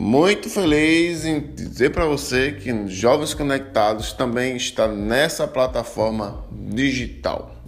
muito feliz em dizer para você que Jovens Conectados também está nessa plataforma digital.